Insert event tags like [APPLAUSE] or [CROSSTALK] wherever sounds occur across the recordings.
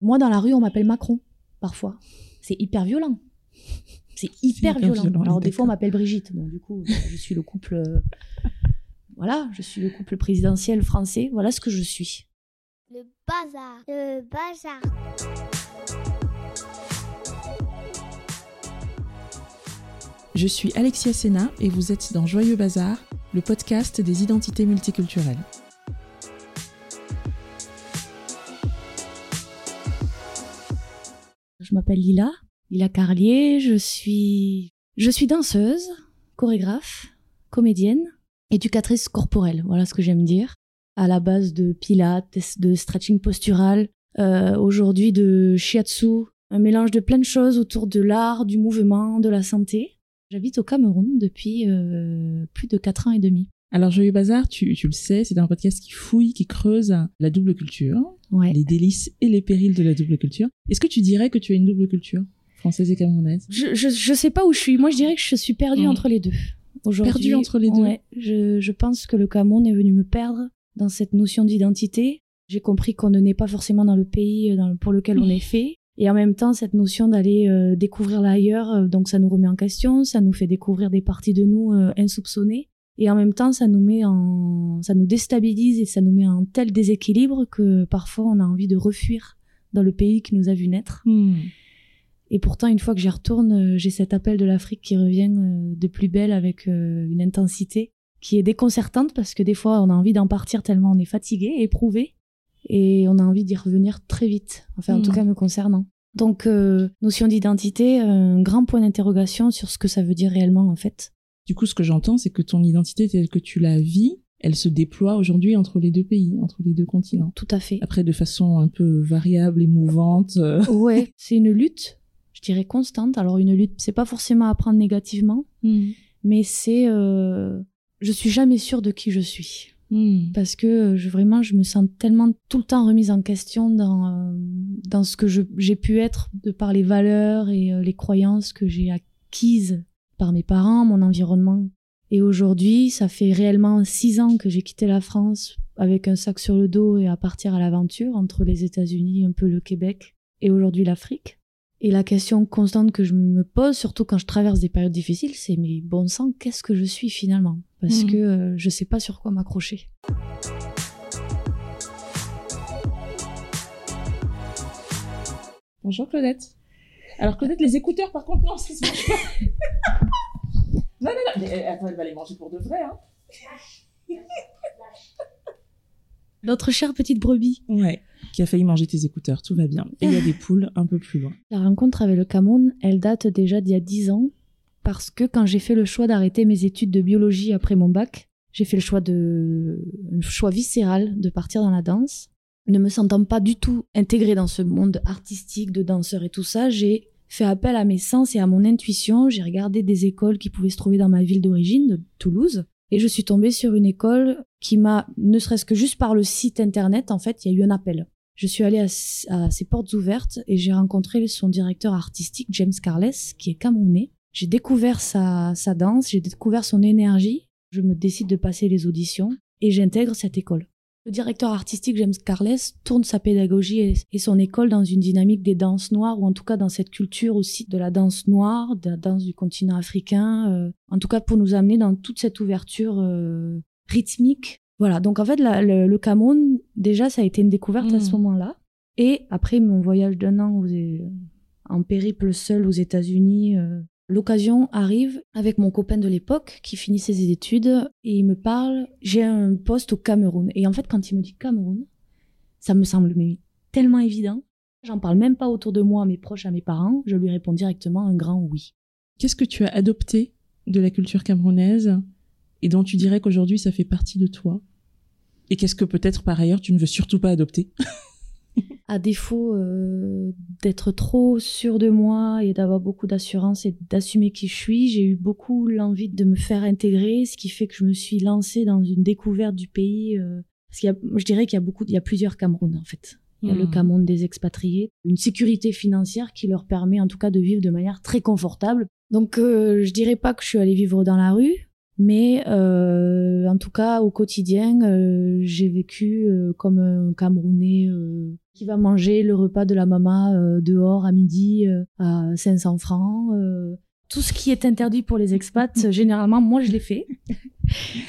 Moi, dans la rue, on m'appelle Macron, parfois. C'est hyper violent. [LAUGHS] C'est hyper, hyper violent. violent, Alors, des fois, on m'appelle Brigitte. Bon, du coup, je suis le couple. euh, Voilà, je suis le couple présidentiel français. Voilà ce que je suis. Le bazar. Le bazar. Je suis Alexia Sena et vous êtes dans Joyeux Bazar, le podcast des identités multiculturelles. Je m'appelle Lila, Lila Carlier. Je suis, je suis danseuse, chorégraphe, comédienne, éducatrice corporelle. Voilà ce que j'aime dire. À la base de pilates, de stretching postural, euh, aujourd'hui de shiatsu, un mélange de plein de choses autour de l'art, du mouvement, de la santé. J'habite au Cameroun depuis euh, plus de quatre ans et demi. Alors Joyeux Bazar, tu, tu le sais, c'est un podcast qui fouille, qui creuse la double culture, Ouais. les délices et les périls de la double culture. Est-ce que tu dirais que tu as une double culture, française et camerounaise? Je, je, je sais pas où je suis. Moi, je dirais que je suis perdue entre les deux. Aujourd'hui, Perdue entre les deux Ouais, je, je pense que le Cameroun est venu me perdre dans cette notion d'identité. J'ai compris qu'on ne naît pas forcément dans le pays euh, dans pour lequel on est fait. Et en même temps, cette notion d'aller euh, découvrir l'ailleurs, euh, donc ça nous remet en question, ça nous fait découvrir des parties de nous euh, insoupçonnées. Et en même temps, ça nous met en, ça nous déstabilise et ça nous met en tel déséquilibre que parfois on a envie de refuir dans le pays qui nous a vu naître. Hmm. Et pourtant, une fois que j'y retourne, euh, j'ai cet appel de l'Afrique qui revient euh, de plus belle avec euh, une intensité qui est déconcertante parce que des fois, on a envie d'en partir tellement on est fatigué, éprouvé, et on a envie d'y revenir très vite. Enfin, en tout Mhm. cas, me concernant. Donc, euh, notion d'identité, un grand point d'interrogation sur ce que ça veut dire réellement, en fait. Du coup, ce que j'entends, c'est que ton identité telle que tu la vis, elle se déploie aujourd'hui entre les deux pays, entre les deux continents. Tout à fait. Après, de façon un peu variable et mouvante. euh, [LAUGHS] Ouais, c'est une lutte, je dirais constante. Alors, une lutte, c'est pas forcément à prendre négativement, mais c'est, euh, je suis jamais sûre de qui je suis. Hmm. parce que euh, je, vraiment je me sens tellement tout le temps remise en question dans euh, dans ce que j'ai pu être de par les valeurs et euh, les croyances que j'ai acquises par mes parents, mon environnement. Et aujourd'hui, ça fait réellement six ans que j'ai quitté la France avec un sac sur le dos et à partir à l'aventure entre les États-Unis, un peu le Québec et aujourd'hui l'Afrique. Et la question constante que je me pose, surtout quand je traverse des périodes difficiles, c'est mais bon sang, qu'est-ce que je suis finalement? Parce Mhm. que euh, je sais pas sur quoi m'accrocher. Bonjour Claudette. Alors Claudette, les écouteurs par contre, non, ça se mange pas. [LAUGHS] non, non, non, mais euh, attends, elle va les manger pour de vrai, hein. [LAUGHS] Notre chère petite brebis. Ouais. Qui a failli manger tes écouteurs, tout va bien. Et il y a des poules un peu plus loin. La rencontre avec le Cameroun, elle date déjà d'il y a 10 ans, parce que quand j'ai fait le choix d'arrêter mes études de biologie après mon bac, j'ai fait le choix de, un choix viscéral de partir dans la danse. Ne me sentant pas du tout intégrée dans ce monde artistique de danseurs et tout ça, j'ai fait appel à mes sens et à mon intuition. J'ai regardé des écoles qui pouvaient se trouver dans ma ville d'origine, de Toulouse, et je suis tombée sur une école qui m'a, ne serait-ce que juste par le site internet, en fait, il y a eu un appel. Je suis allée à, ses portes ouvertes et j'ai rencontré son directeur artistique, James Carles, qui est camerounais. J'ai découvert sa danse, j'ai découvert son énergie. Je me décide de passer les auditions et j'intègre cette école. Le directeur artistique James Carles tourne sa pédagogie et, et son école dans une dynamique des danses noires, ou en tout cas dans cette culture aussi de la danse noire, de la danse du continent africain, euh, en tout cas pour nous amener dans toute cette ouverture euh, rythmique. Voilà, donc en fait, la- le, le Cameroun, déjà, ça a été une découverte à Mm. ce moment-là. Et après mon voyage d'un an aux- en périple seul aux États-Unis, euh, l'occasion arrive avec mon copain de l'époque qui finit ses études et il me parle, j'ai un poste au Cameroun. Et en fait, quand il me dit Cameroun, ça me semble tellement évident. J'en parle même pas autour de moi, à mes proches, à mes parents. Je lui réponds directement un grand oui. Qu'est-ce que tu as adopté de la culture camerounaise et dont tu dirais qu'aujourd'hui ça fait partie de toi? Et qu'est-ce que peut-être par ailleurs tu ne veux surtout pas adopter? [LAUGHS] à défaut euh, d'être trop sûre de moi et d'avoir beaucoup d'assurance et d'assumer qui je suis, j'ai eu beaucoup l'envie de me faire intégrer, ce qui fait que je me suis lancée dans une découverte du pays. euh, parce qu'il y a, je dirais qu'il y a beaucoup, il y a plusieurs Cameroun en fait. Il y a le Hmm. Cameroun des expatriés, une sécurité financière qui leur permet en tout cas de vivre de manière très confortable. Donc euh, je dirais pas que je suis allée vivre dans la rue, mais euh, en tout cas au quotidien, euh, j'ai vécu comme un Camerounais qui va manger le repas de la maman euh, dehors à midi euh, à 500 francs. euh. tout ce qui est interdit pour les expats, [LAUGHS] généralement, moi, je l'ai fait.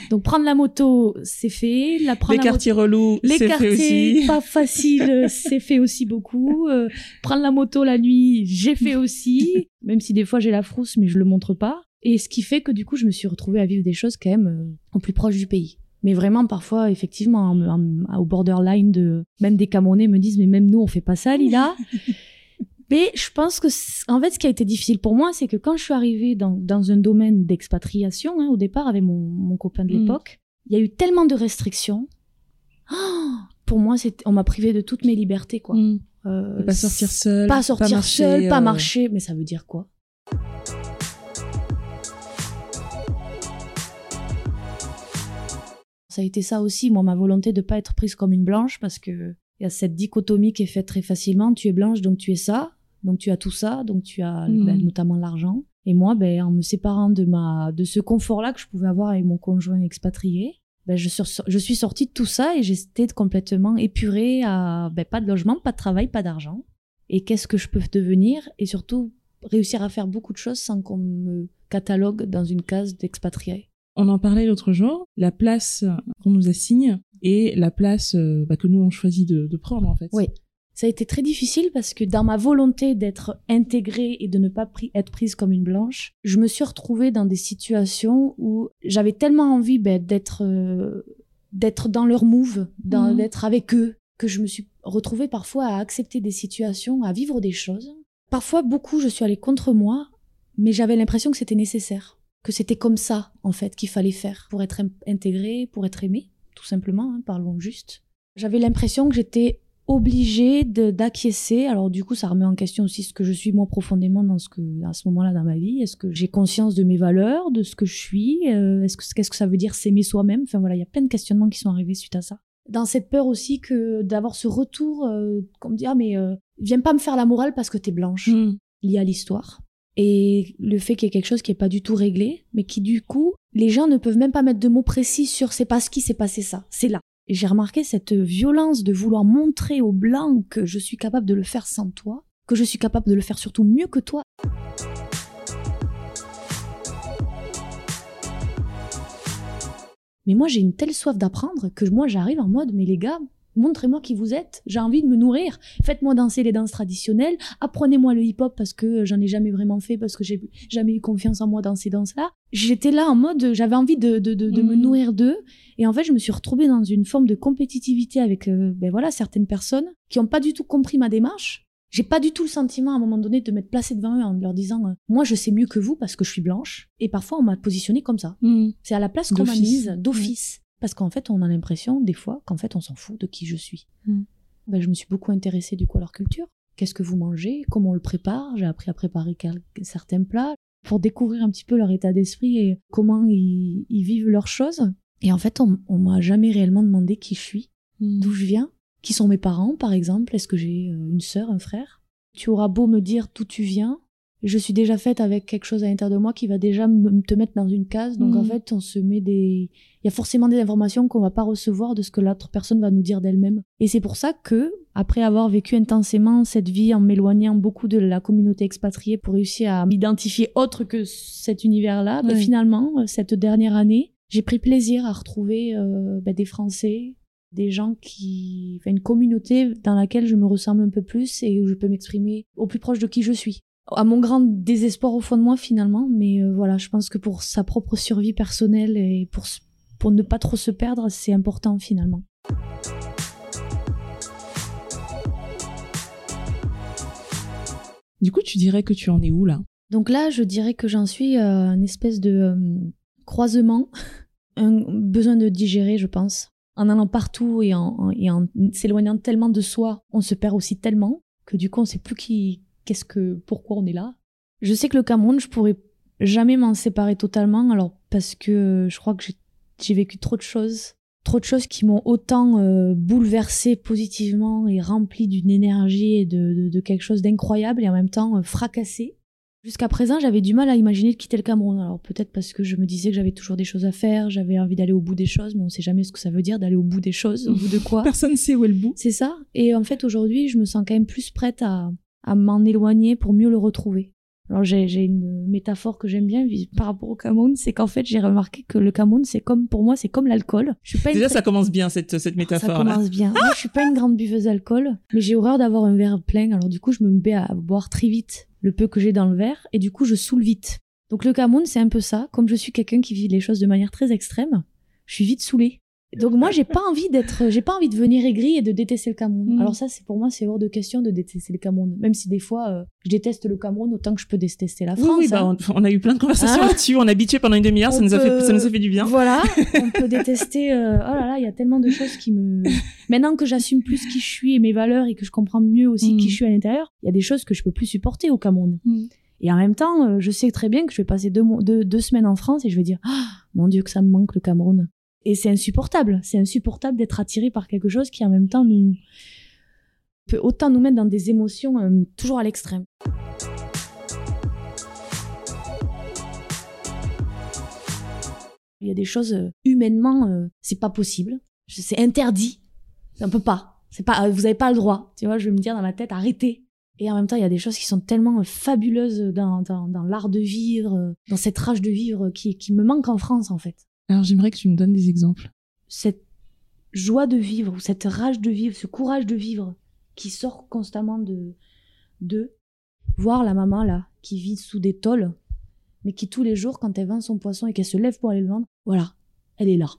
Donc, prendre la moto, c'est fait. La, prendre Les la moto- quartiers relous, les c'est fait quartiers aussi. [LAUGHS] pas faciles, c'est fait aussi beaucoup. Euh, prendre la moto la nuit, j'ai fait aussi. Même si des fois j'ai la frousse, mais je le montre pas. Et ce qui fait que du coup, je me suis retrouvée à vivre des choses quand même euh, au plus proche du pays. Mais vraiment, parfois, effectivement, en- en- au borderline de même des Camerounais me disent, mais même nous, on fait pas ça, Lila. [LAUGHS] mais je pense que, en fait, ce qui a été difficile pour moi, c'est que quand je suis arrivée dans, dans un domaine d'expatriation, hein, au départ, avec mon, mon copain de Mm. l'époque, il y a eu tellement de restrictions. [GASPS] Pour moi, on m'a privé de toutes mes libertés, quoi. Mm. Euh, pas sortir seul. pas sortir marcher, seul, pas euh, marcher, mais ça veut dire quoi? Ça a été ça aussi, moi, ma volonté de pas être prise comme une blanche, parce que il y a cette dichotomie qui est faite très facilement. Tu es blanche, donc tu es ça, donc tu as tout ça, donc tu as Mhm. ben, notamment l'argent. Et moi, ben, en me séparant de ma, de ce confort-là que je pouvais avoir avec mon conjoint expatrié, ben, je, suis- je suis sortie de tout ça et j'étais complètement épurée à ben, pas de logement, pas de travail, pas d'argent. Et qu'est-ce que je peux devenir? Et surtout, réussir à faire beaucoup de choses sans qu'on me catalogue dans une case d'expatrié. On en parlait l'autre jour, la place qu'on nous assigne et la place euh, bah, que nous on choisit de, de prendre en fait. Oui. Ça a été très difficile parce que dans ma volonté d'être intégrée et de ne pas pri- être prise comme une blanche, je me suis retrouvée dans des situations où j'avais tellement envie ben, d'être euh, d'être dans leur move, Mhm. d'être avec eux, que je me suis retrouvée parfois à accepter des situations, à vivre des choses. Parfois, beaucoup, je suis allée contre moi, mais j'avais l'impression que c'était nécessaire, que c'était comme ça, en fait, qu'il fallait faire pour être intégrée, pour être aimée, tout simplement, hein, parlons juste. J'avais l'impression que j'étais obligée d'acquiescer. Alors du coup, ça remet en question aussi ce que je suis moi profondément dans ce que à ce moment-là dans ma vie. Est-ce que j'ai conscience de mes valeurs, de ce que je suis Euh, Est-ce que qu'est-ce que ça veut dire s'aimer soi-même? Enfin voilà, il y a plein de questionnements qui sont arrivés suite à ça. Dans cette peur aussi que d'avoir ce retour, euh, qu'on me dit ah mais euh, viens pas me faire la morale parce que t'es blanche Mm. lié à l'histoire. Et le fait qu'il y ait quelque chose qui est pas du tout réglé, mais qui du coup, les gens ne peuvent même pas mettre de mots précis sur c'est parce qu'il s'est passé ça, c'est là. Et j'ai remarqué cette violence de vouloir montrer aux blancs que je suis capable de le faire sans toi, que je suis capable de le faire surtout mieux que toi. Mais moi, j'ai une telle soif d'apprendre que moi, j'arrive en mode, mais les gars, montrez-moi qui vous êtes. J'ai envie de me nourrir. Faites-moi danser les danses traditionnelles. Apprenez-moi le hip-hop parce que j'en ai jamais vraiment fait, parce que j'ai jamais eu confiance en moi dans ces danses-là. J'étais là en mode, j'avais envie de, de, de, de me Mhm. nourrir d'eux. Et en fait, je me suis retrouvée dans une forme de compétitivité avec, euh, ben voilà, certaines personnes qui ont pas du tout compris ma démarche. J'ai pas du tout le sentiment à un moment donné de m'être placée devant eux en leur disant, euh, moi, je sais mieux que vous parce que je suis blanche. Et parfois, on m'a positionnée comme ça. Mm. C'est à la place qu'on m'a mise d'office. Parce qu'en fait, on a l'impression, des fois, qu'en fait, on s'en fout de qui je suis. Mm. Ben, je me suis beaucoup intéressée du coup à leur culture. Qu'est-ce que vous mangez? Comment on le prépare? J'ai appris à préparer certains plats pour découvrir un petit peu leur état d'esprit et comment ils, ils vivent leurs choses. Et en fait, on, on m'a jamais réellement demandé qui je suis, Mm. d'où je viens, qui sont mes parents, par exemple. Est-ce que j'ai euh, une sœur, un frère? Tu auras beau me dire d'où tu viens, je suis déjà faite avec quelque chose à l'intérieur de moi qui va déjà me- te mettre dans une case. Donc en fait, on se met des, il y a forcément des informations qu'on va pas recevoir de ce que l'autre personne va nous dire d'elle-même. Et c'est pour ça que, après avoir vécu intensément cette vie en m'éloignant beaucoup de la communauté expatriée pour réussir à m'identifier autre que cet univers-là, ben, Ouais. finalement, cette dernière année, j'ai pris plaisir à retrouver euh, ben, des Français, des gens qui, enfin, une communauté dans laquelle je me ressemble un peu plus et où je peux m'exprimer au plus proche de qui je suis. À mon grand désespoir au fond de moi finalement, mais euh, voilà, je pense que pour sa propre survie personnelle et pour, pour ne pas trop se perdre, c'est important finalement. Du coup, tu dirais que tu en es où là? Donc là, je dirais que j'en suis à un espèce de euh, croisement, [LAUGHS] un besoin de digérer, je pense. En allant partout et en, en- et en s'éloignant tellement de soi, on se perd aussi tellement que du coup, on sait plus qui, qu'est-ce que, pourquoi on est là? Je sais que le Cameroun, je pourrais jamais m'en séparer totalement, alors parce que je crois que j'ai- vécu trop de choses, trop de choses qui m'ont autant euh, bouleversé positivement et rempli d'une énergie et de, de- de quelque chose d'incroyable et en même temps euh, fracassé Jusqu'à présent, j'avais du mal à imaginer de quitter le Cameroun. Alors peut-être parce que je me disais que j'avais toujours des choses à faire, j'avais envie d'aller au bout des choses, mais on sait jamais ce que ça veut dire d'aller au bout des choses, au bout de quoi. [LAUGHS] Personne ne sait où est le bout. C'est ça. Et en fait, aujourd'hui, je me sens quand même plus prête à, à m'en éloigner pour mieux le retrouver. Alors j'ai une métaphore que j'aime bien par rapport au Cameroun, c'est qu'en fait j'ai remarqué que le Cameroun c'est comme pour moi c'est comme l'alcool. Je suis pas une Déjà, très- ça commence bien cette, cette ça métaphore. là. commence bien. Moi je suis pas une grande buveuse d'alcool, mais j'ai horreur d'avoir un verre plein. Alors du coup je me mets à boire très vite le peu que j'ai dans le verre et du coup je saoule vite. Donc le Cameroun c'est un peu ça. Comme je suis quelqu'un qui vit les choses de manière très extrême, je suis vite saoulée. Donc moi j'ai pas envie d'être, j'ai pas envie de venir aigri et de détester le Cameroun. Mm. Alors ça c'est pour moi c'est hors de question de détester le Cameroun. Même si des fois euh, je déteste le Cameroun autant que je peux détester la France. oui, bah, hein. on, on a eu plein de conversations Hein là-dessus. On a bitché pendant une demi-heure. Ça nous a fait, ça nous a fait du bien. Voilà, on peut [LAUGHS] détester. euh, oh là là, il y a tellement de choses qui me. Maintenant que j'assume plus qui je suis et mes valeurs et que je comprends mieux aussi Mm. qui je suis à l'intérieur, il y a des choses que je peux plus supporter au Cameroun. Mm. Et en même temps, euh, je sais très bien que je vais passer deux, mois- deux, deux semaines en France et je vais dire ah mon Dieu que ça me manque le Cameroun. Et c'est insupportable. C'est insupportable d'être attiré par quelque chose qui en même temps nous peut autant nous mettre dans des émotions euh, toujours à l'extrême. Il y a des choses euh, humainement, euh, c'est pas possible. C'est interdit. On peut pas. C'est pas. euh, Vous avez pas le droit. Tu vois, je vais me dire dans ma tête, arrêtez. Et en même temps, il y a des choses qui sont tellement fabuleuses dans, l'art de vivre, dans cette rage de vivre qui, qui me manque en France, en fait. Alors, j'aimerais que tu me donnes des exemples. Cette joie de vivre, ou cette rage de vivre, ce courage de vivre qui sort constamment de, de voir la maman là, qui vit sous des tôles, mais qui tous les jours, quand elle vend son poisson et qu'elle se lève pour aller le vendre, voilà, elle est là.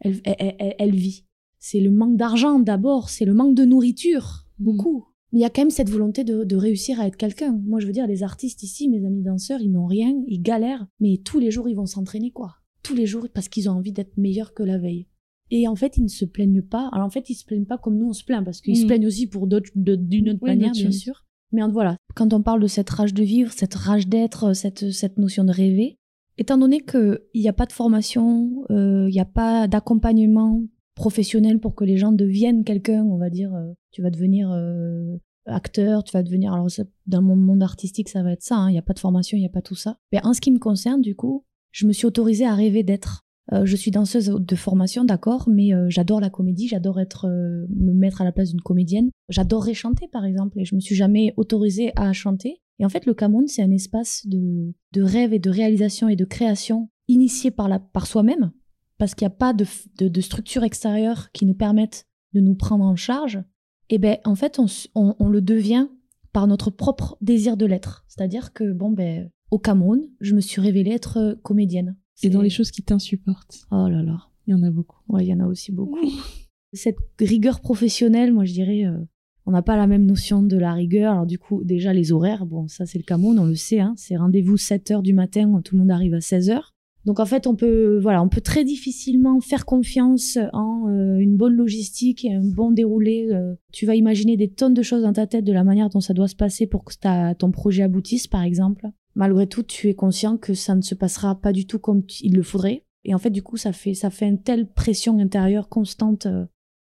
Elle, elle, elle- vit. C'est le manque d'argent d'abord, c'est le manque de nourriture, beaucoup. Mais il y a quand même cette volonté de, de réussir à être quelqu'un. Moi, je veux dire, les artistes ici, mes amis danseurs, ils n'ont rien, ils galèrent, mais tous les jours, ils vont s'entraîner, quoi. Tous les jours, parce qu'ils ont envie d'être meilleurs que la veille. Et en fait, ils ne se plaignent pas. Alors en fait, ils se plaignent pas comme nous, on se plaint, parce qu'ils se Mhm. plaignent aussi pour d'autres, d'une autre Oui, manière, bien sûr. Mais en- voilà, quand on parle de cette rage de vivre, cette rage d'être, cette, cette notion de rêver, étant donné qu'il n'y a pas de formation, euh, il n'y a pas d'accompagnement professionnel pour que les gens deviennent quelqu'un, on va dire, euh, tu vas devenir euh, acteur, tu vas devenir... Alors dans mon monde artistique, ça va être ça, hein, il n'y a pas de formation, il n'y a pas tout ça. Mais en ce qui me concerne, du coup, je me suis autorisée à rêver d'être. Euh, je suis danseuse de formation, d'accord, mais euh, j'adore la comédie, j'adore être, euh, me mettre à la place d'une comédienne. J'adorerais chanter, par exemple, et je me suis jamais autorisée à chanter. Et en fait, le Cameroun, c'est un espace de, de rêve et de réalisation et de création initié par, la, par soi-même, parce qu'il n'y a pas de, de, structure extérieure qui nous permettent de nous prendre en charge. Et ben, en fait, on, on, on le devient par notre propre désir de l'être. C'est-à-dire que, bon, ben, au Cameroun, je me suis révélée être euh, comédienne. Et dans les choses qui t'insupportent, Oh là là. il y en a beaucoup. Ouais, il y en a aussi beaucoup. [LAUGHS] Cette rigueur professionnelle, moi je dirais, euh, on n'a pas la même notion de la rigueur. Alors du coup, déjà les horaires, bon, ça c'est le Cameroun, on le sait, hein, c'est rendez-vous 7 heures du matin, où tout le monde arrive à 16 heures. Donc en fait, on peut, voilà, on peut très difficilement faire confiance en euh, une bonne logistique et un bon déroulé. euh. tu vas imaginer des tonnes de choses dans ta tête de la manière dont ça doit se passer pour que ta, ton projet aboutisse, par exemple. Malgré tout, tu es conscient que ça ne se passera pas du tout comme il le faudrait. Et en fait, du coup, ça fait, ça fait une telle pression intérieure constante. euh,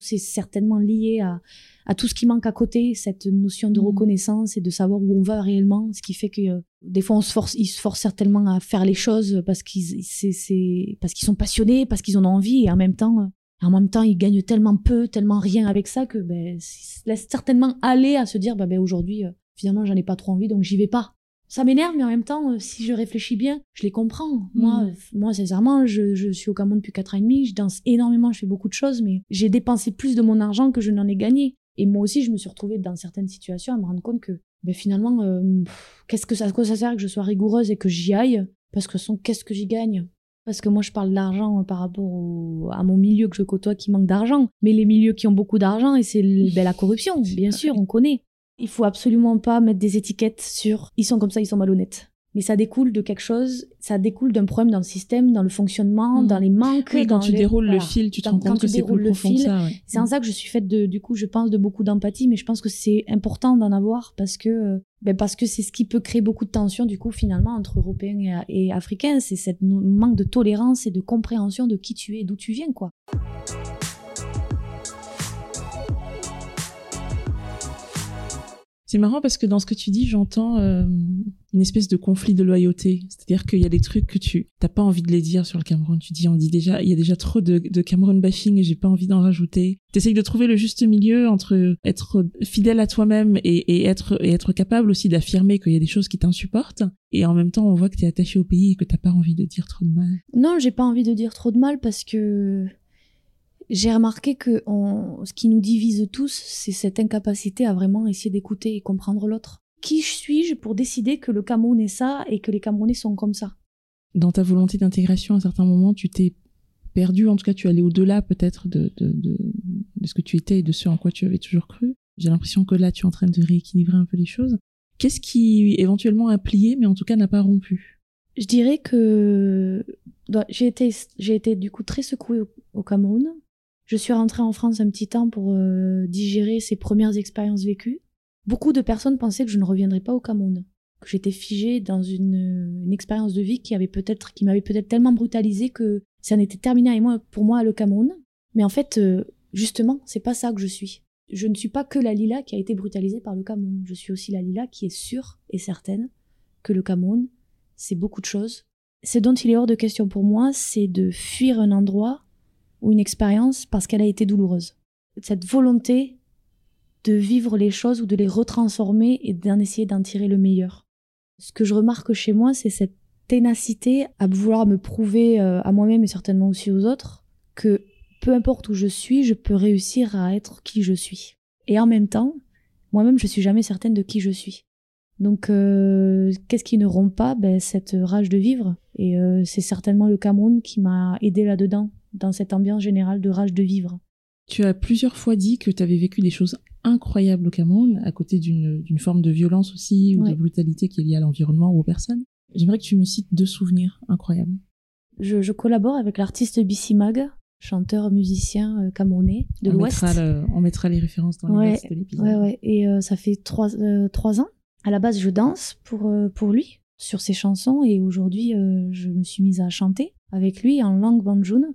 C'est certainement lié à, à tout ce qui manque à côté, cette notion de Mhm. reconnaissance et de savoir où on va réellement, ce qui fait que euh, des fois on se force, ils se forcent certainement à faire les choses parce qu'ils, c'est, c'est, parce qu'ils sont passionnés, parce qu'ils en ont envie, et en même temps, euh, en même temps, ils gagnent tellement peu, tellement rien avec ça que ben, ils se laissent certainement aller à se dire, bah, ben, aujourd'hui, euh, finalement, j'en ai pas trop envie, donc j'y vais pas. Ça m'énerve, mais en même temps, euh, si je réfléchis bien, je les comprends. Moi, euh, moi, sincèrement, je, je suis au Cameroun depuis 4 ans et demi, je danse énormément, je fais beaucoup de choses, mais j'ai dépensé plus de mon argent que je n'en ai gagné. Et moi aussi, je me suis retrouvée dans certaines situations à me rendre compte que, ben, finalement, euh, qu'est-ce que ça, à quoi ça sert que je sois rigoureuse et que j'y aille? Parce que son, qu'est-ce que j'y gagne? Parce que moi, je parle d'argent euh, par rapport au- à mon milieu que je côtoie qui manque d'argent. Mais les milieux qui ont beaucoup d'argent, et c'est ben, la corruption, [LAUGHS] bien sûr, on connaît. Il faut absolument pas mettre des étiquettes sur ils sont comme ça, ils sont malhonnêtes. Mais ça découle de quelque chose, ça découle d'un problème dans le système, dans le fonctionnement, Mhm. dans les manques. Oui, quand dans tu les- déroules voilà. le fil, tu te rends compte tu que c'est déroules plus le profond que fil, ça. ouais. C'est en ça que je suis faite de, du coup, je pense de beaucoup d'empathie, mais je pense que c'est important d'en avoir parce que, euh, ben parce que c'est ce qui peut créer beaucoup de tensions, du coup, finalement, entre Européens et, et Africains. C'est cette manque de tolérance et de compréhension de qui tu es et d'où tu viens, quoi. C'est marrant parce que dans ce que tu dis, j'entends euh, une espèce de conflit de loyauté. C'est-à-dire qu'il y a des trucs que tu t'as pas envie de les dire sur le Cameroun. Tu dis, on dit déjà, il y a déjà trop de, Cameroun bashing et j'ai pas envie d'en rajouter. T'essayes de trouver le juste milieu entre être fidèle à toi-même et, et, être et être capable aussi d'affirmer qu'il y a des choses qui t'insupportent. Et en même temps, on voit que tu es attaché au pays et que t'as pas envie de dire trop de mal. Non, j'ai pas envie de dire trop de mal parce que j'ai remarqué que on, ce qui nous divise tous, c'est cette incapacité à vraiment essayer d'écouter et comprendre l'autre. Qui suis-je pour décider que le Cameroun est ça et que les Camerounais sont comme ça? Dans ta volonté d'intégration, à un certain moment, tu t'es perdu, en tout cas tu allais au-delà peut-être de, de, de, de ce que tu étais et de ce en quoi tu avais toujours cru. J'ai l'impression que là, tu es en train de rééquilibrer un peu les choses. Qu'est-ce qui éventuellement a plié, mais en tout cas n'a pas rompu? Je dirais que j'ai été, j'ai été du coup très secouée au, au Cameroun. Je suis rentrée en France un petit temps pour euh, digérer ces premières expériences vécues. Beaucoup de personnes pensaient que je ne reviendrais pas au Cameroun, que j'étais figée dans une, une expérience de vie qui avait peut-être, qui m'avait peut-être tellement brutalisée que ça n'était terminé moi, pour moi le Cameroun. Mais en fait, euh, justement, c'est pas ça que je suis. Je ne suis pas que la Lila qui a été brutalisée par le Cameroun. Je suis aussi la Lila qui est sûre et certaine que le Cameroun, c'est beaucoup de choses. Ce dont il est hors de question pour moi, c'est de fuir un endroit ou une expérience parce qu'elle a été douloureuse. Cette volonté de vivre les choses ou de les retransformer et d'en essayer d'en tirer le meilleur. Ce que je remarque chez moi, c'est cette ténacité à vouloir me prouver euh, à moi-même et certainement aussi aux autres que peu importe où je suis, je peux réussir à être qui je suis. Et en même temps, moi-même, je suis jamais certaine de qui je suis. Donc, euh, qu'est-ce qui ne rompt pas? Ben, Cette rage de vivre. Et euh, c'est certainement le Cameroun qui m'a aidé là-dedans dans cette ambiance générale de rage de vivre. Tu as plusieurs fois dit que tu avais vécu des choses incroyables au Cameroun, à côté d'une forme de violence aussi, ou Ouais. de brutalité qui est liée à l'environnement ou aux personnes. J'aimerais que tu me cites deux souvenirs incroyables. Je, je collabore avec l'artiste Bissimag, chanteur, musicien euh, camerounais de l'Ouest. on mettra les références dans Ouais, les notes de l'épisode. Ouais, ouais. Et euh, ça fait trois, euh, trois ans. À la base, je danse pour, pour lui, sur ses chansons. Et aujourd'hui, je me suis mise à chanter avec lui en langue banjoun.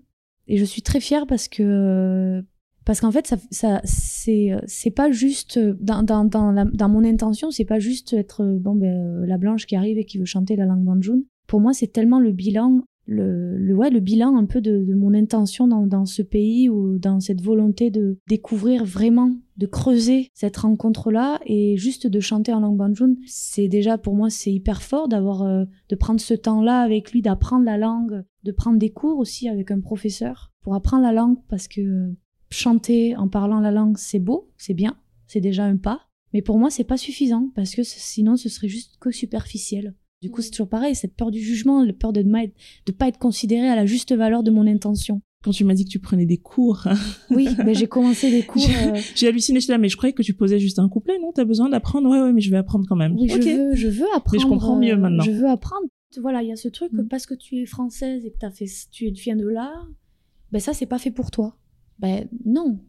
Et je suis très fière parce que. parce qu'en fait, ça, ça, c'est, c'est pas juste. Dans, dans, dans, mon intention, c'est pas juste être bon, ben, euh, la blanche qui arrive et qui veut chanter la langue banjoun. Pour moi, c'est tellement le bilan le, ouais, le bilan un peu de, mon intention dans, ce pays ou dans cette volonté de découvrir vraiment, de creuser cette rencontre-là et juste de chanter en langue banjoun, c'est déjà pour moi c'est hyper fort d'avoir euh, de prendre ce temps-là avec lui, d'apprendre la langue, de prendre des cours aussi avec un professeur pour apprendre la langue parce que euh, chanter en parlant la langue c'est beau, c'est bien, c'est déjà un pas, mais pour moi c'est pas suffisant parce que sinon ce serait juste que superficiel. Du coup, c'est toujours pareil, cette peur du jugement, la peur de ne de pas être considéré à la juste valeur de mon intention. Quand tu m'as dit que tu prenais des cours, Oui, ben j'ai commencé des [LAUGHS] cours. J'ai- euh, j'ai halluciné, j'étais là, mais je croyais que tu posais juste un couplet, non? T'as besoin d'apprendre? Ouais, ouais, mais je vais apprendre quand même. oui, je veux, je veux apprendre. comprends mieux euh, maintenant. Je veux apprendre. Voilà, il y a ce truc que Mm. parce que tu es française et que as fait, tu viens de là, ben ça c'est pas fait pour toi. Ben non.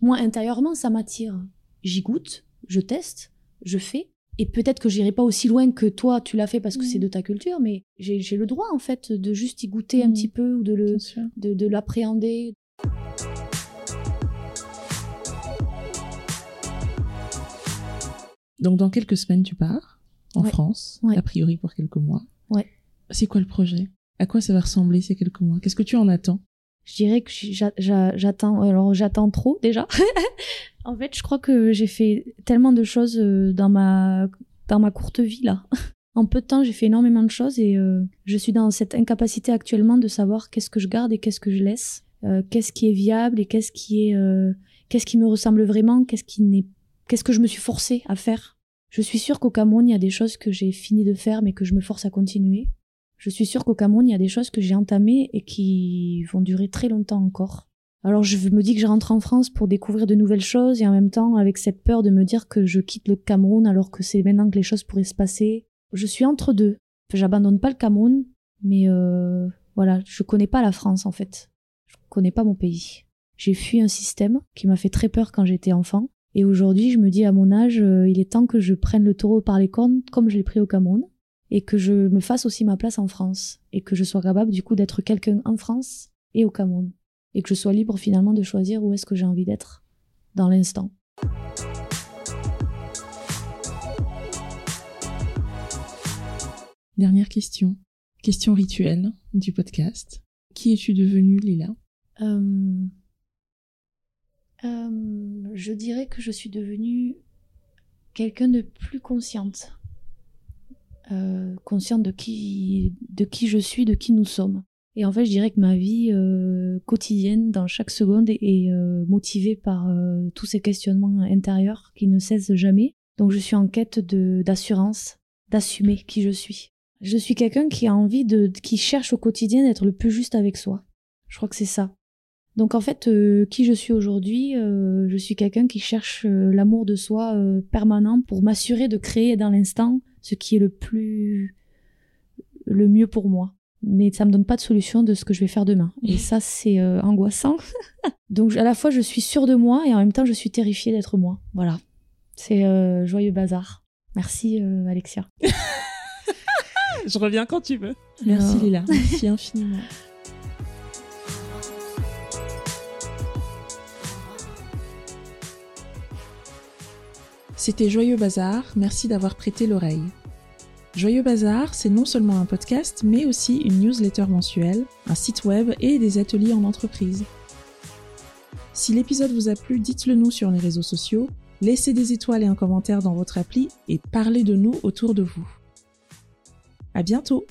Moi intérieurement ça m'attire. J'y goûte, je teste, je fais. Et peut-être que j'irai pas aussi loin que toi tu l'as fait parce que Mm. c'est de ta culture, mais j'ai le droit en fait de juste y goûter un Mm. petit peu ou de le de, de l'appréhender. Donc, dans quelques semaines, tu pars en Ouais. France, Ouais. a priori pour quelques mois. Ouais. C'est quoi le projet? À quoi ça va ressembler ces quelques mois? Qu'est-ce que tu en attends? Je dirais que j'a- j'a- j'attends. Alors j'attends trop déjà. [LAUGHS] en fait, je crois que j'ai fait tellement de choses euh, dans ma dans ma courte vie là. [LAUGHS] En peu de temps, j'ai fait énormément de choses et euh, je suis dans cette incapacité actuellement de savoir qu'est-ce que je garde et qu'est-ce que je laisse, euh, qu'est-ce qui est viable et qu'est-ce qui est qu'est-ce qui me ressemble vraiment, qu'est-ce qui n'est qu'est-ce que je me suis forcée à faire. Je suis sûre qu'au Cameroun, il y a des choses que j'ai fini de faire mais que je me force à continuer. Je suis sûre qu'au Cameroun, il y a des choses que j'ai entamées et qui vont durer très longtemps encore. Alors je me dis que je rentre en France pour découvrir de nouvelles choses et en même temps avec cette peur de me dire que je quitte le Cameroun alors que c'est maintenant que les choses pourraient se passer. Je suis entre deux. J'abandonne pas le Cameroun, mais euh, voilà, je connais pas la France en fait. Je connais pas mon pays. J'ai fui un système qui m'a fait très peur quand j'étais enfant. Et aujourd'hui, je me dis à mon âge, euh, il est temps que je prenne le taureau par les cornes comme je l'ai pris au Cameroun et que je me fasse aussi ma place en France et que je sois capable du coup d'être quelqu'un en France et au Cameroun et que je sois libre finalement de choisir où est-ce que j'ai envie d'être dans l'instant. Dernière question, question rituelle du podcast. Qui es-tu devenue, Lila? Euh, euh, je dirais que je suis devenue quelqu'un de plus consciente. Euh, consciente de qui, de qui je suis, de qui nous sommes. Et en fait, je dirais que ma vie euh, quotidienne, dans chaque seconde, est, euh, motivée par euh, tous ces questionnements intérieurs qui ne cessent jamais. Donc, je suis en quête d'assurance, d'assumer qui je suis. Je suis quelqu'un qui a envie de, qui cherche au quotidien d'être le plus juste avec soi. Je crois que c'est ça. Donc en fait, qui je suis aujourd'hui, je suis quelqu'un qui cherche l'amour de soi permanent pour m'assurer de créer dans l'instant ce qui est le plus le mieux pour moi. Mais ça me donne pas de solution de ce que je vais faire demain. Et ça, c'est euh, angoissant. [LAUGHS] Donc à la fois, je suis sûre de moi et en même temps, je suis terrifiée d'être moi. Voilà. C'est euh, joyeux bazar. Merci euh, Alexia. [LAUGHS] Je reviens quand tu veux. Merci Non. Lila. Merci [LAUGHS] infiniment. C'était Joyeux Bazar, merci d'avoir prêté l'oreille. Joyeux Bazar, c'est non seulement un podcast, mais aussi une newsletter mensuelle, un site web et des ateliers en entreprise. Si l'épisode vous a plu, dites-le nous sur les réseaux sociaux, laissez des étoiles et un commentaire dans votre appli et parlez de nous autour de vous. À bientôt!